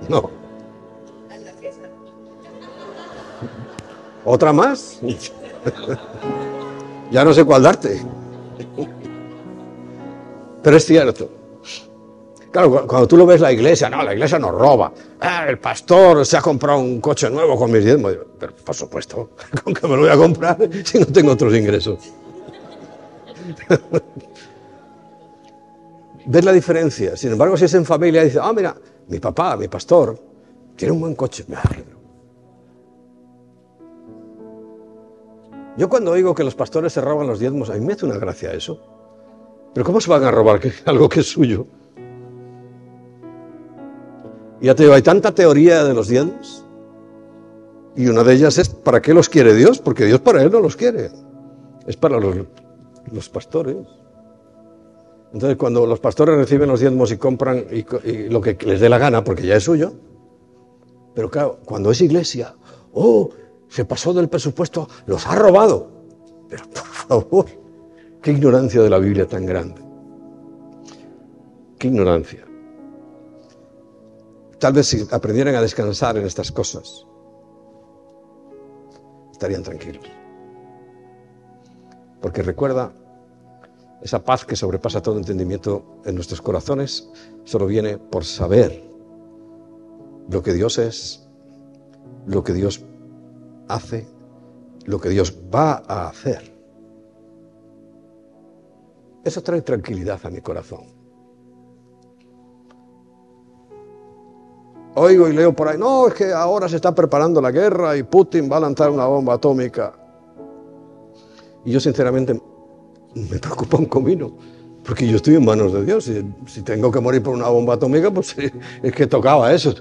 No. ¿Otra más? ya no sé cuál darte. Pero es cierto. Claro, cuando tú lo ves la iglesia, no, la iglesia nos roba. Ah, el pastor se ha comprado un coche nuevo con mis diezmos. Pero por supuesto, ¿con qué me lo voy a comprar si no tengo otros ingresos? ¿Ves la diferencia? Sin embargo, si es en familia, dice, ah, mira, mi papá, mi pastor, tiene un buen coche. Yo cuando oigo que los pastores se roban los diezmos, a mí me hace una gracia eso. Pero ¿cómo se van a robar algo que es suyo? Ya te digo, hay tanta teoría de los diezmos. Y una de ellas es, ¿para qué los quiere Dios? Porque Dios para Él no los quiere. Es para los, pastores. Entonces, cuando los pastores reciben los diezmos y compran y, lo que les dé la gana, porque ya es suyo, Pero claro, cuando es iglesia, oh, se pasó del presupuesto, los ha robado. Pero por favor, qué ignorancia de la Biblia tan grande. Qué ignorancia. Tal vez si aprendieran a descansar en estas cosas, estarían tranquilos. Porque recuerda, esa paz que sobrepasa todo entendimiento en nuestros corazones solo viene por saber lo que Dios es, lo que Dios hace, lo que Dios va a hacer. Eso trae tranquilidad a mi corazón. Oigo y leo por ahí, no, es que ahora se está preparando la guerra y Putin va a lanzar una bomba atómica. Y yo sinceramente me preocupa un comino, porque yo estoy en manos de Dios. Si tengo que morir por una bomba atómica, pues es que tocaba eso.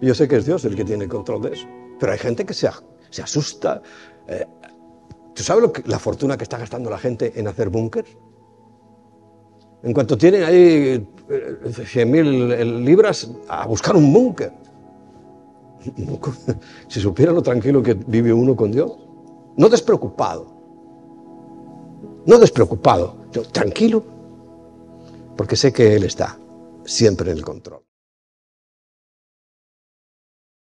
yo sé que es Dios el que tiene control de eso. Pero hay gente que se, asusta. Eh, ¿Tú sabes lo que, la fortuna que está gastando la gente en hacer búnker? En cuanto tienen ahí 100.000 eh, libras, a buscar un búnker. Si supiera lo tranquilo que vive uno con Dios. No despreocupado. No despreocupado. Tranquilo. Porque sé que Él está siempre en el control.